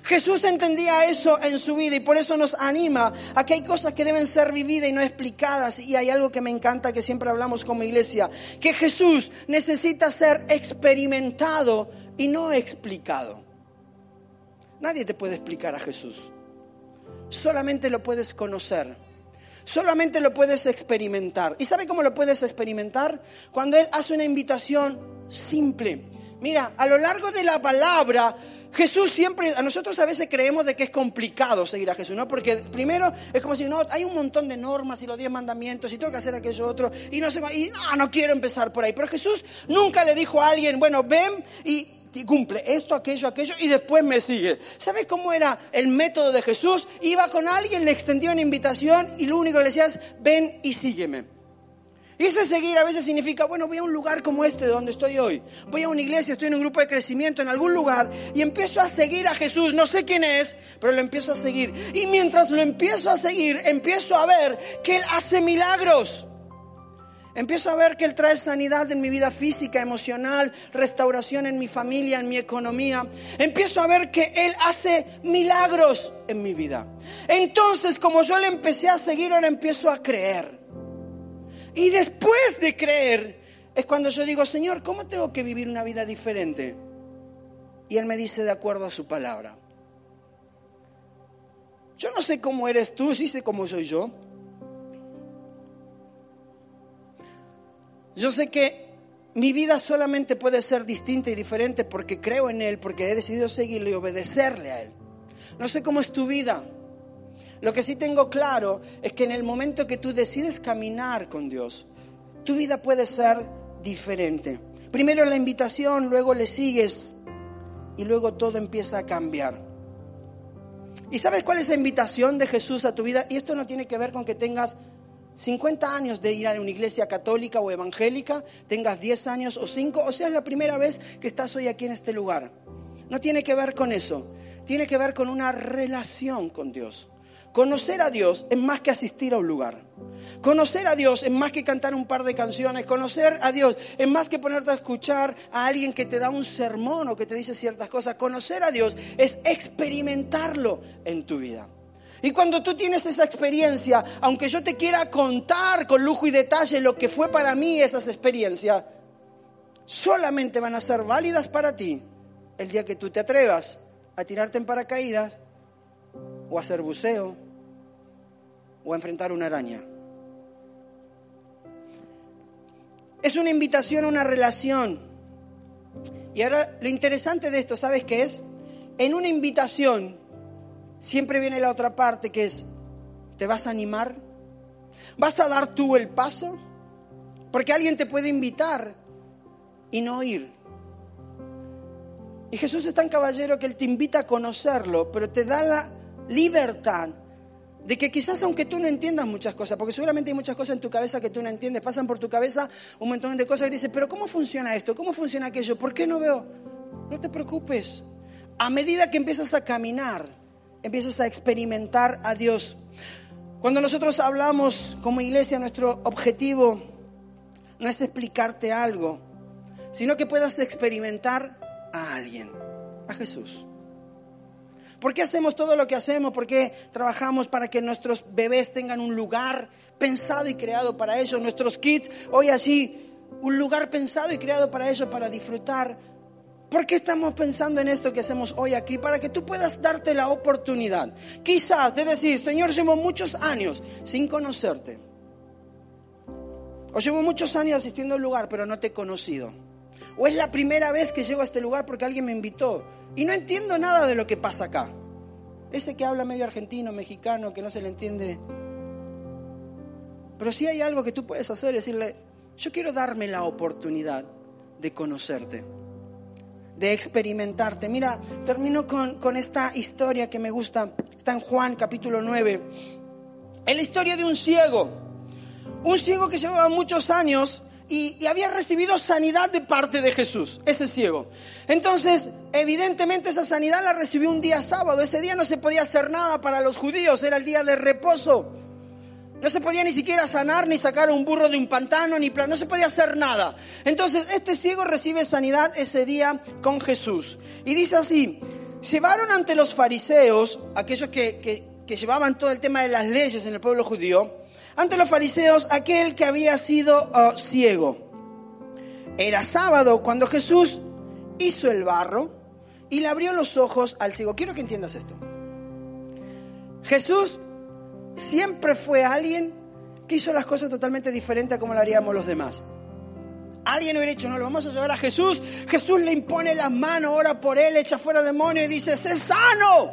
Jesús entendía eso en su vida y por eso nos anima a que hay cosas que deben ser vividas y no explicadas. Y hay algo que me encanta que siempre hablamos como iglesia, que Jesús necesita ser experimentado y no explicado. Nadie te puede explicar a Jesús. Solamente lo puedes conocer. Solamente lo puedes experimentar. ¿Y sabe cómo lo puedes experimentar? Cuando Él hace una invitación simple. Mira, a lo largo de la palabra, Jesús siempre, a nosotros a veces creemos de que es complicado seguir a Jesús, ¿no? Porque primero es como si, no, hay un montón de normas y los diez mandamientos y tengo que hacer aquello otro y no sé, y no, no quiero empezar por ahí. Pero Jesús nunca le dijo a alguien, bueno, ven y cumple esto, aquello, aquello y después me sigue. ¿Sabes cómo era el método de Jesús? Iba con alguien, le extendió una invitación y lo único que le decía es, ven y sígueme. Y ese seguir a veces significa, bueno, voy a un lugar como este donde estoy hoy. Voy a una iglesia, estoy en un grupo de crecimiento en algún lugar y empiezo a seguir a Jesús. No sé quién es, pero lo empiezo a seguir. Y mientras lo empiezo a seguir, empiezo a ver que Él hace milagros. Empiezo a ver que Él trae sanidad en mi vida física, emocional, restauración en mi familia, en mi economía. Empiezo a ver que Él hace milagros en mi vida. Entonces, como yo le empecé a seguir, ahora empiezo a creer. Y después de creer es cuando yo digo, Señor, ¿cómo tengo que vivir una vida diferente? Y Él me dice de acuerdo a su palabra. Yo no sé cómo eres tú, sí sé cómo soy yo. Yo sé que mi vida solamente puede ser distinta y diferente porque creo en Él, porque he decidido seguirle y obedecerle a Él. No sé cómo es tu vida. Lo que sí tengo claro es que en el momento que tú decides caminar con Dios, tu vida puede ser diferente. Primero la invitación, luego le sigues y luego todo empieza a cambiar. ¿Y sabes cuál es la invitación de Jesús a tu vida? Y esto no tiene que ver con que tengas 50 años de ir a una iglesia católica o evangélica, tengas 10 años o 5, o sea, es la primera vez que estás hoy aquí en este lugar. No tiene que ver con eso, tiene que ver con una relación con Dios. Conocer a Dios es más que asistir a un lugar. Conocer a Dios es más que cantar un par de canciones. Conocer a Dios es más que ponerte a escuchar a alguien que te da un sermón o que te dice ciertas cosas. Conocer a Dios es experimentarlo en tu vida. Y cuando tú tienes esa experiencia, aunque yo te quiera contar con lujo y detalle lo que fue para mí esas experiencias, solamente van a ser válidas para ti el día que tú te atrevas a tirarte en paracaídas o a hacer buceo o enfrentar una araña. Es una invitación a una relación. Y ahora lo interesante de esto, ¿sabes qué es? En una invitación siempre viene la otra parte que es, ¿te vas a animar? ¿Vas a dar tú el paso? Porque alguien te puede invitar y no ir. Y Jesús es tan caballero que Él te invita a conocerlo, pero te da la libertad de que quizás aunque tú no entiendas muchas cosas, porque seguramente hay muchas cosas en tu cabeza que tú no entiendes, pasan por tu cabeza un montón de cosas y dices, pero ¿cómo funciona esto? ¿Cómo funciona aquello? ¿Por qué no veo? No te preocupes. A medida que empiezas a caminar, empiezas a experimentar a Dios. Cuando nosotros hablamos como iglesia, nuestro objetivo no es explicarte algo, sino que puedas experimentar a alguien, a Jesús. ¿Por qué hacemos todo lo que hacemos? ¿Por qué trabajamos para que nuestros bebés tengan un lugar pensado y creado para ellos? Nuestros kids, hoy así, un lugar pensado y creado para ellos, para disfrutar. ¿Por qué estamos pensando en esto que hacemos hoy aquí? Para que tú puedas darte la oportunidad. Quizás de decir, Señor, llevo muchos años sin conocerte. O llevo muchos años asistiendo a un lugar, pero no te he conocido. O es la primera vez que llego a este lugar porque alguien me invitó y no entiendo nada de lo que pasa acá. Ese que habla medio argentino, mexicano, que no se le entiende. Pero si hay algo que tú puedes hacer, decirle, yo quiero darme la oportunidad de conocerte, de experimentarte. Mira, termino con, con esta historia que me gusta. Está en Juan capítulo 9. Es la historia de un ciego un ciego que llevaba muchos años y, había recibido sanidad de parte de Jesús, ese ciego. Entonces, evidentemente esa sanidad la recibió un día sábado. Ese día no se podía hacer nada para los judíos, era el día de reposo. No se podía ni siquiera sanar, ni sacar un burro de un pantano, ni plan, no se podía hacer nada. Entonces, este ciego recibe sanidad ese día con Jesús. Y dice así, llevaron ante los fariseos, aquellos que, que, que llevaban todo el tema de las leyes en el pueblo judío, ante los fariseos aquel que había sido uh, ciego. Era sábado cuando Jesús hizo el barro y le abrió los ojos al ciego. Quiero que entiendas esto. Jesús siempre fue alguien que hizo las cosas totalmente diferentes a como lo haríamos los demás. Alguien hubiera dicho, no, lo vamos a llevar a Jesús. Jesús le impone las manos, ora por él, echa fuera el demonio y dice, sé sano.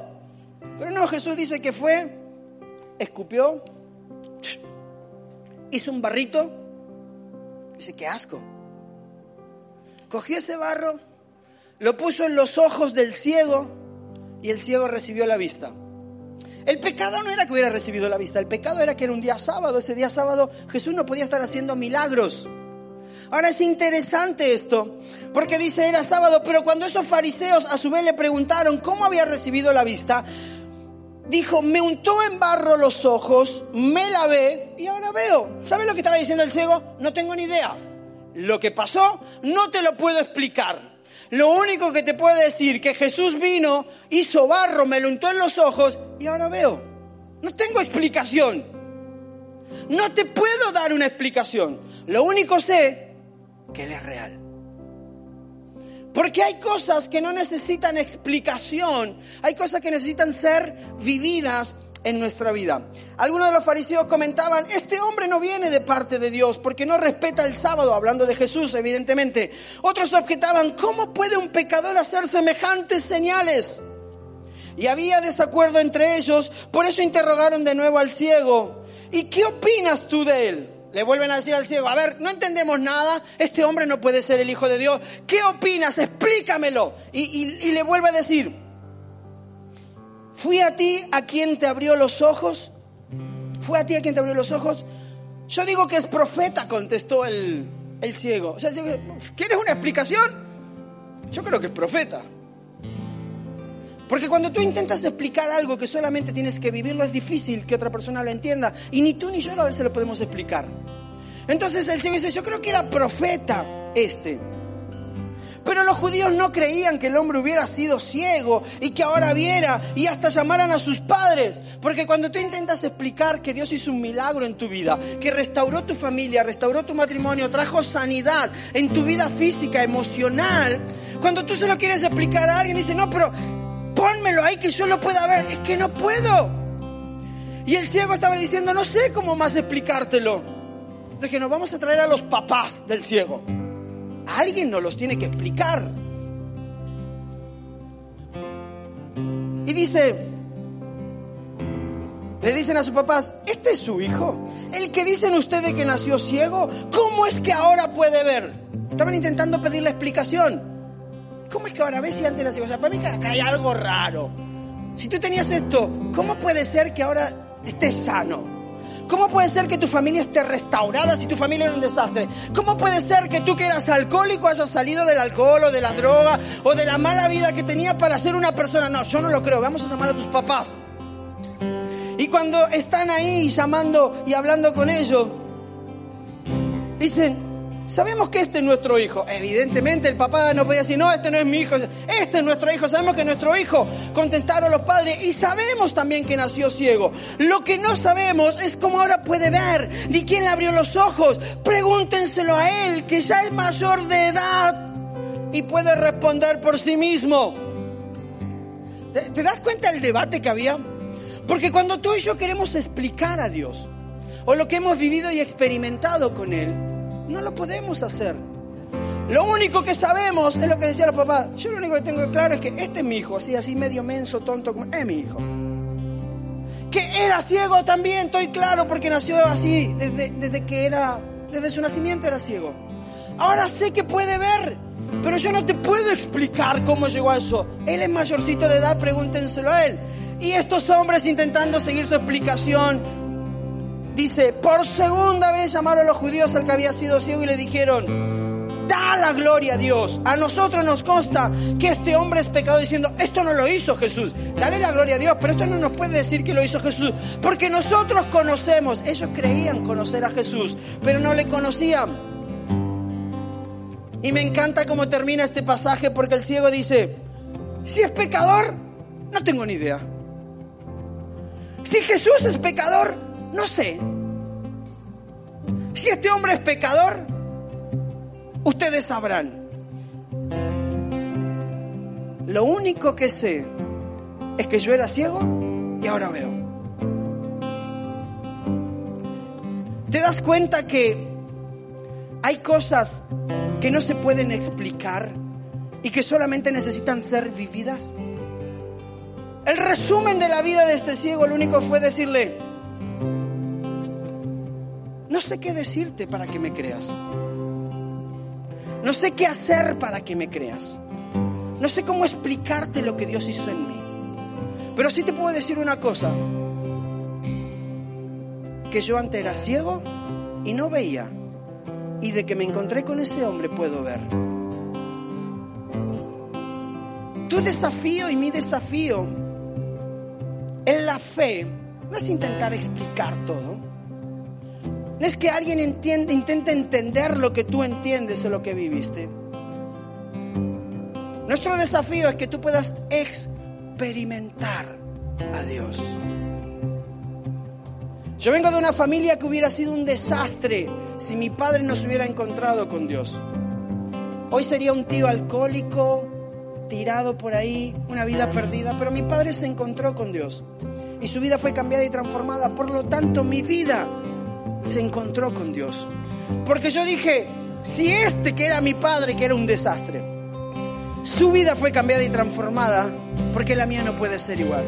Pero no, Jesús dice que fue, escupió, hizo un barrito. Dice, qué asco. Cogió ese barro, lo puso en los ojos del ciego y el ciego recibió la vista. El pecado no era que hubiera recibido la vista, el pecado era que era un día sábado. Ese día sábado Jesús no podía estar haciendo milagros. Ahora es interesante esto, porque dice era sábado, pero cuando esos fariseos a su vez le preguntaron cómo había recibido la vista, dijo, me untó en barro los ojos, me lavé y ahora veo. ¿Sabes lo que estaba diciendo el ciego? No tengo ni idea. Lo que pasó no te lo puedo explicar. Lo único que te puedo decir que Jesús vino, hizo barro, me lo untó en los ojos y ahora veo. No tengo explicación. No te puedo dar una explicación. Lo único sé que Él es real. Porque hay cosas que no necesitan explicación, hay cosas que necesitan ser vividas en nuestra vida. Algunos de los fariseos comentaban, este hombre no viene de parte de Dios porque no respeta el sábado, hablando de Jesús, evidentemente. Otros objetaban, ¿cómo puede un pecador hacer semejantes señales? Y había desacuerdo entre ellos, por eso interrogaron de nuevo al ciego, ¿y qué opinas tú de él? Le vuelven a decir al ciego, a ver, no entendemos nada, este hombre no puede ser el Hijo de Dios. ¿Qué opinas? Explícamelo. Y, y, y le vuelve a decir, ¿fui a ti a quien te abrió los ojos? ¿Fue a ti a quien te abrió los ojos? Yo digo que es profeta, contestó el, el ciego. O sea, ¿quieres una explicación? Yo creo que es profeta. Porque cuando tú intentas explicar algo que solamente tienes que vivirlo, es difícil que otra persona lo entienda. Y ni tú ni yo a veces lo podemos explicar. Entonces el Señor dice, yo creo que era profeta este. Pero los judíos no creían que el hombre hubiera sido ciego y que ahora viera y hasta llamaran a sus padres. Porque cuando tú intentas explicar que Dios hizo un milagro en tu vida, que restauró tu familia, restauró tu matrimonio, trajo sanidad en tu vida física, emocional, cuando tú se lo quieres explicar a alguien, dice, no, pero pónmelo ahí que yo lo pueda ver. Es que no puedo. Y el ciego estaba diciendo, no sé cómo más explicártelo. Entonces que nos vamos a traer a los papás del ciego. Alguien nos los tiene que explicar. Y dice, le dicen a sus papás, este es su hijo. El que dicen ustedes que nació ciego, ¿cómo es que ahora puede ver? Estaban intentando pedirle explicación. ¿Cómo es que ahora ves y antes nació? O sea, para mí acá hay algo raro. Si tú tenías esto, ¿cómo puede ser que ahora estés sano? ¿Cómo puede ser que tu familia esté restaurada si tu familia era un desastre? ¿Cómo puede ser que tú que eras alcohólico hayas salido del alcohol o de la droga o de la mala vida que tenías para ser una persona? No, yo no lo creo. Vamos a llamar a tus papás. Y cuando están ahí llamando y hablando con ellos, dicen, sabemos que este es nuestro hijo. Evidentemente el papá no podía decir, no, este no es mi hijo. Este es nuestro hijo. Sabemos que es nuestro hijo. Contentaron los padres y sabemos también que nació ciego. Lo que no sabemos es cómo ahora puede ver, ni quién le abrió los ojos. Pregúntenselo a él, que ya es mayor de edad y puede responder por sí mismo. ¿Te, te das cuenta del debate que había? Porque cuando tú y yo queremos explicar a Dios, o lo que hemos vivido y experimentado con Él, no lo podemos hacer. Lo único que sabemos es lo que decía el papá. Yo lo único que tengo claro es que este es mi hijo, así, así medio menso, tonto, como es mi hijo. Que era ciego también, estoy claro, porque nació así, desde, desde que era, desde su nacimiento era ciego. Ahora sé que puede ver, pero yo no te puedo explicar cómo llegó a eso. Él es mayorcito de edad, pregúntenselo a él. Y estos hombres intentando seguir su explicación, dice, por segunda vez llamaron los judíos al que había sido ciego y le dijeron, da la gloria a Dios. A nosotros nos consta que este hombre es pecado diciendo, esto no lo hizo Jesús. Dale la gloria a Dios, pero esto no nos puede decir que lo hizo Jesús. Porque nosotros conocemos, ellos creían conocer a Jesús, pero no le conocían. Y me encanta cómo termina este pasaje porque el ciego dice, si es pecador, no tengo ni idea. Si Jesús es pecador, no sé. Si este hombre es pecador, ustedes sabrán. Lo único que sé es que yo era ciego y ahora veo. ¿Te das cuenta que hay cosas que no se pueden explicar y que solamente necesitan ser vividas? El resumen de la vida de este ciego, lo único fue decirle, no sé qué decirte para que me creas. No sé qué hacer para que me creas. No sé cómo explicarte lo que Dios hizo en mí. Pero sí te puedo decir una cosa. Que yo antes era ciego y no veía. Y de que me encontré con ese hombre puedo ver. Tu desafío y mi desafío en la fe no es intentar explicar todo. No es que alguien intente entender lo que tú entiendes o lo que viviste. Nuestro desafío es que tú puedas experimentar a Dios. Yo vengo de una familia que hubiera sido un desastre si mi padre no se hubiera encontrado con Dios. Hoy sería un tío alcohólico, tirado por ahí, una vida perdida, pero mi padre se encontró con Dios y su vida fue cambiada y transformada. Por lo tanto, mi vida se encontró con Dios. Porque yo dije, si este que era mi padre, que era un desastre, su vida fue cambiada y transformada, porque la mía no puede ser igual.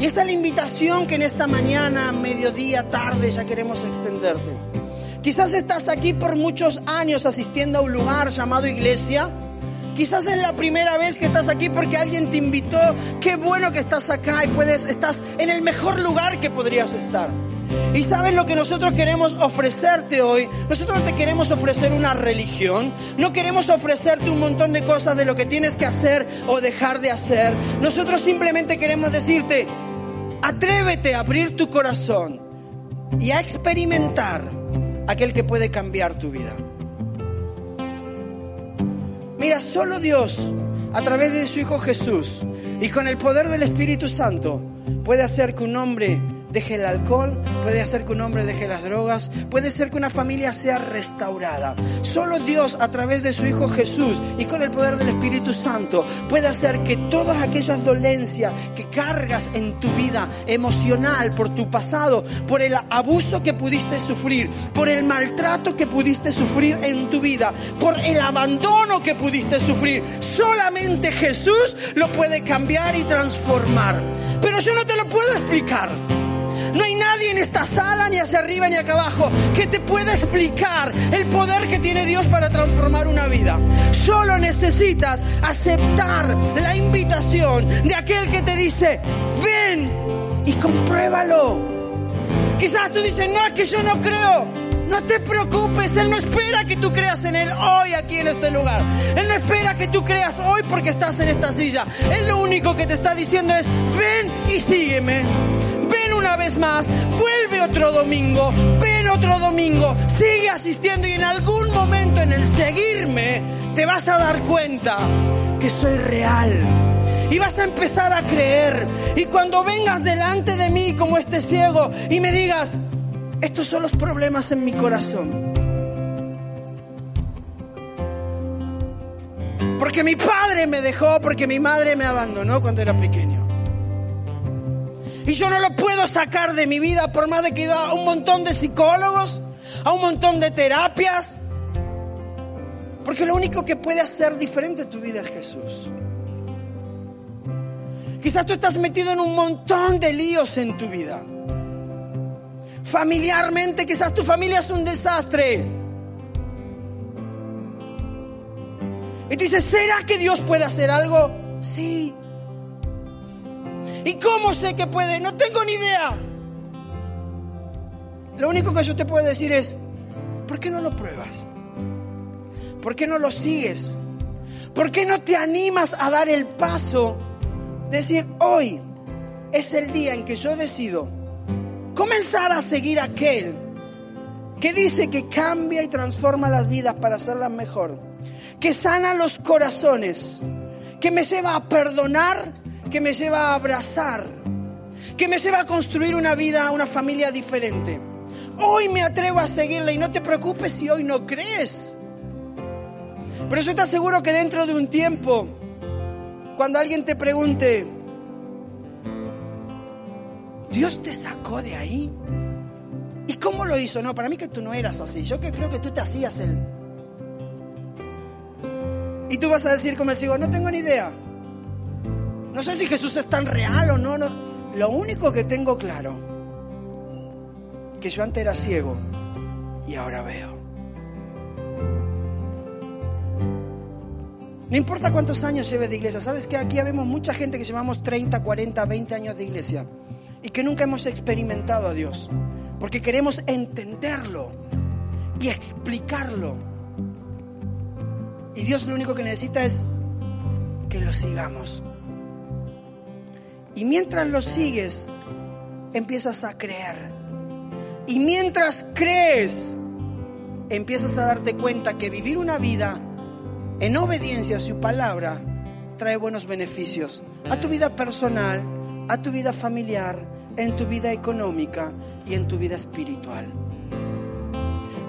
Y esta es la invitación que en esta mañana, mediodía, tarde ya queremos extenderte. Quizás estás aquí por muchos años asistiendo a un lugar llamado iglesia Quizás es la primera vez que estás aquí porque alguien te invitó. Qué bueno que estás acá y puedes, estás en el mejor lugar que podrías estar. Y sabes lo que nosotros queremos ofrecerte hoy. Nosotros no te queremos ofrecer una religión. No queremos ofrecerte un montón de cosas de lo que tienes que hacer o dejar de hacer. Nosotros simplemente queremos decirte, atrévete a abrir tu corazón y a experimentar aquel que puede cambiar tu vida. Mira, solo Dios, a través de su Hijo Jesús y con el poder del Espíritu Santo, puede hacer que un hombre deje el alcohol, puede hacer que un hombre deje las drogas, puede ser que una familia sea restaurada. Solo Dios a través de su Hijo Jesús y con el poder del Espíritu Santo puede hacer que todas aquellas dolencias que cargas en tu vida emocional, por tu pasado, por el abuso que pudiste sufrir, por el maltrato que pudiste sufrir en tu vida, por el abandono que pudiste sufrir, solamente Jesús lo puede cambiar y transformar. Pero yo no te lo puedo explicar. No hay nadie en esta sala, ni hacia arriba, ni acá abajo, que te pueda explicar el poder que tiene Dios para transformar una vida. Solo necesitas aceptar la invitación de aquel que te dice, ven y compruébalo. Quizás tú dices, no, es que yo no creo. No te preocupes, Él no espera que tú creas en Él hoy aquí en este lugar. Él no espera que tú creas hoy porque estás en esta silla. Él lo único que te está diciendo es, ven y sígueme vez más, vuelve otro domingo, ven otro domingo, sigue asistiendo y en algún momento en el seguirme te vas a dar cuenta que soy real. Y vas a empezar a creer. Y cuando vengas delante de mí como este ciego y me digas, estos son los problemas en mi corazón. Porque mi padre me dejó, porque mi madre me abandonó cuando era pequeño. Y yo no lo puedo sacar de mi vida por más de que he a un montón de psicólogos, a un montón de terapias. Porque lo único que puede hacer diferente tu vida es Jesús. Quizás tú estás metido en un montón de líos en tu vida. Familiarmente, quizás tu familia es un desastre. Y tú dices, ¿será que Dios puede hacer algo? Sí, ¿Y cómo sé que puede? No tengo ni idea. Lo único que yo te puedo decir es, ¿por qué no lo pruebas? ¿Por qué no lo sigues? ¿Por qué no te animas a dar el paso? Decir, hoy es el día en que yo decido comenzar a seguir aquel que dice que cambia y transforma las vidas para hacerlas mejor, que sana los corazones, que me lleva a perdonar, que me lleva a abrazar, que me lleva a construir una vida, una familia diferente. Hoy me atrevo a seguirle y no te preocupes si hoy no crees. Pero yo te aseguro que dentro de un tiempo, cuando alguien te pregunte, ¿Dios te sacó de ahí? ¿Y cómo lo hizo? No, para mí que tú no eras así. Yo que creo que tú te hacías él. Y tú vas a decir como el ciego, no tengo ni idea. No sé si Jesús es tan real o no. Lo único que tengo claro, que yo antes era ciego y ahora veo. No importa cuántos años lleves de iglesia, sabes que aquí vemos mucha gente que llevamos 30, 40, 20 años de iglesia y que nunca hemos experimentado a Dios, porque queremos entenderlo y explicarlo. Y Dios lo único que necesita es que lo sigamos. Y mientras lo sigues, empiezas a creer. Y mientras crees, empiezas a darte cuenta que vivir una vida en obediencia a su palabra, trae buenos beneficios a tu vida personal, a tu vida familiar, en tu vida económica y en tu vida espiritual.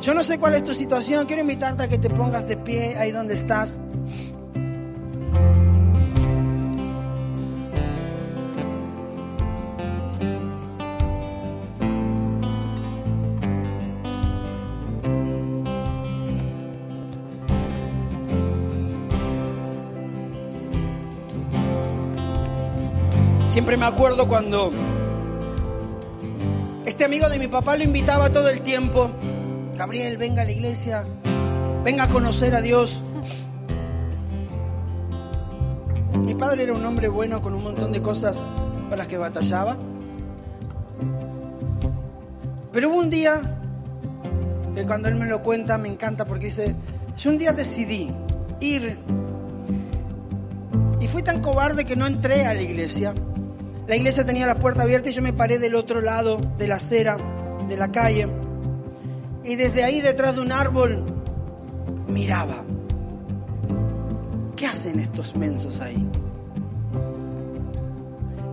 Yo no sé cuál es tu situación, quiero invitarte a que te pongas de pie ahí donde estás. Siempre me acuerdo cuando este amigo de mi papá lo invitaba todo el tiempo. Gabriel, venga a la iglesia, venga a conocer a Dios. Mi padre era un hombre bueno con un montón de cosas con las que batallaba. Pero hubo un día que cuando él me lo cuenta me encanta porque dice, yo un día decidí ir y fui tan cobarde que no entré a la iglesia. La iglesia tenía la puerta abierta y yo me paré del otro lado de la acera, de la calle. Y desde ahí, detrás de un árbol, miraba. ¿Qué hacen estos mensos ahí?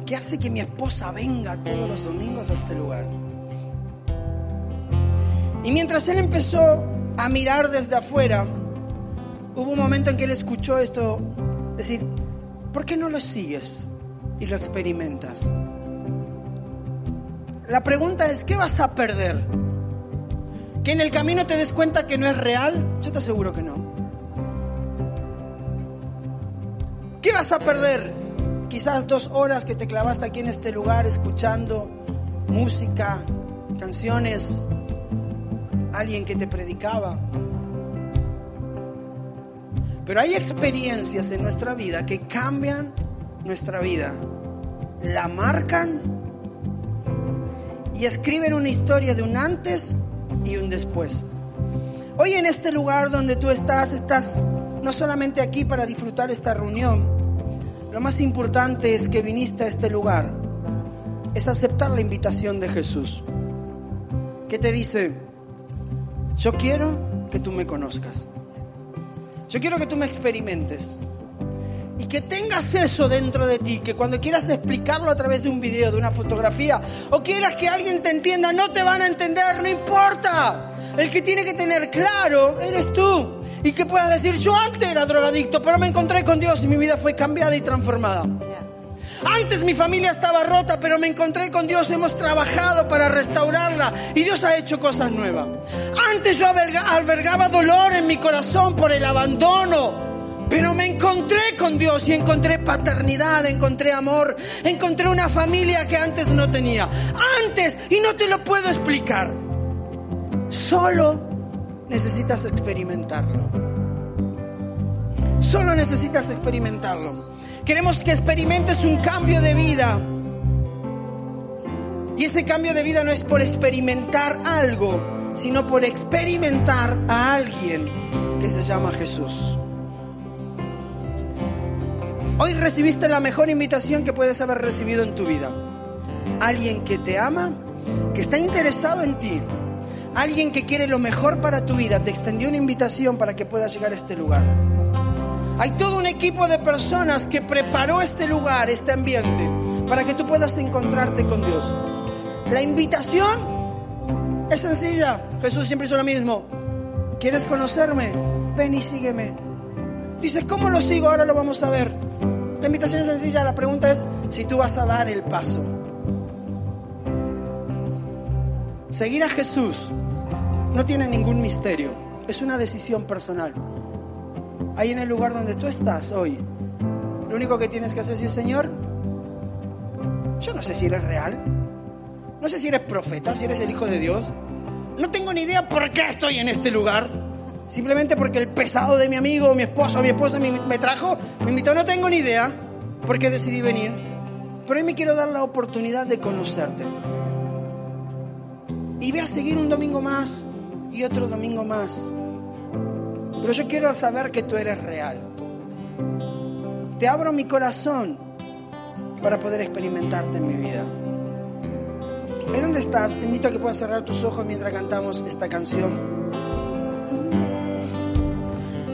¿Qué hace que mi esposa venga todos los domingos a este lugar? Y mientras él empezó a mirar desde afuera, hubo un momento en que él escuchó esto, decir, ¿por qué no lo sigues? Y lo experimentas. La pregunta es, ¿qué vas a perder? ¿Que en el camino te des cuenta que no es real? Yo te aseguro que no. ¿Qué vas a perder? Quizás dos horas que te clavaste aquí en este lugar escuchando música, canciones, alguien que te predicaba. Pero hay experiencias en nuestra vida que cambian nuestra vida, la marcan y escriben una historia de un antes y un después. Hoy en este lugar donde tú estás, estás no solamente aquí para disfrutar esta reunión, lo más importante es que viniste a este lugar, es aceptar la invitación de Jesús, que te dice, yo quiero que tú me conozcas, yo quiero que tú me experimentes, y que tengas eso dentro de ti, que cuando quieras explicarlo a través de un video, de una fotografía, o quieras que alguien te entienda, no te van a entender, no importa. El que tiene que tener claro eres tú. Y que puedas decir, yo antes era drogadicto, pero me encontré con Dios y mi vida fue cambiada y transformada. Antes mi familia estaba rota, pero me encontré con Dios, hemos trabajado para restaurarla y Dios ha hecho cosas nuevas. Antes yo albergaba dolor en mi corazón por el abandono, pero me encontré con Dios y encontré paternidad, encontré amor, encontré una familia que antes no tenía. Antes, y no te lo puedo explicar. Solo necesitas experimentarlo. Solo necesitas experimentarlo. Queremos que experimentes un cambio de vida. Y ese cambio de vida no es por experimentar algo, sino por experimentar a alguien que se llama Jesús. Hoy recibiste la mejor invitación que puedes haber recibido en tu vida. Alguien que te ama, que está interesado en ti, alguien que quiere lo mejor para tu vida, te extendió una invitación para que puedas llegar a este lugar. Hay todo un equipo de personas que preparó este lugar, este ambiente, para que tú puedas encontrarte con Dios. La invitación es sencilla. Jesús siempre hizo lo mismo. ¿Quieres conocerme? Ven y sígueme. Dice, ¿cómo lo sigo? Ahora lo vamos a ver. La invitación es sencilla, la pregunta es si tú vas a dar el paso. Seguir a Jesús no tiene ningún misterio, es una decisión personal. Ahí en el lugar donde tú estás hoy, lo único que tienes que hacer es decir, Señor, yo no sé si eres real, no sé si eres profeta, si eres el Hijo de Dios, no tengo ni idea por qué estoy en este lugar, simplemente porque el pesado de mi amigo, mi esposo, mi esposa me, trajo, me invitó, no tengo ni idea por qué decidí venir, pero hoy me quiero dar la oportunidad de conocerte. Y voy a seguir un domingo más y otro domingo más. Pero yo quiero saber que tú eres real. Te abro mi corazón para poder experimentarte en mi vida. ¿En dónde estás? Te invito a que puedas cerrar tus ojos mientras cantamos esta canción.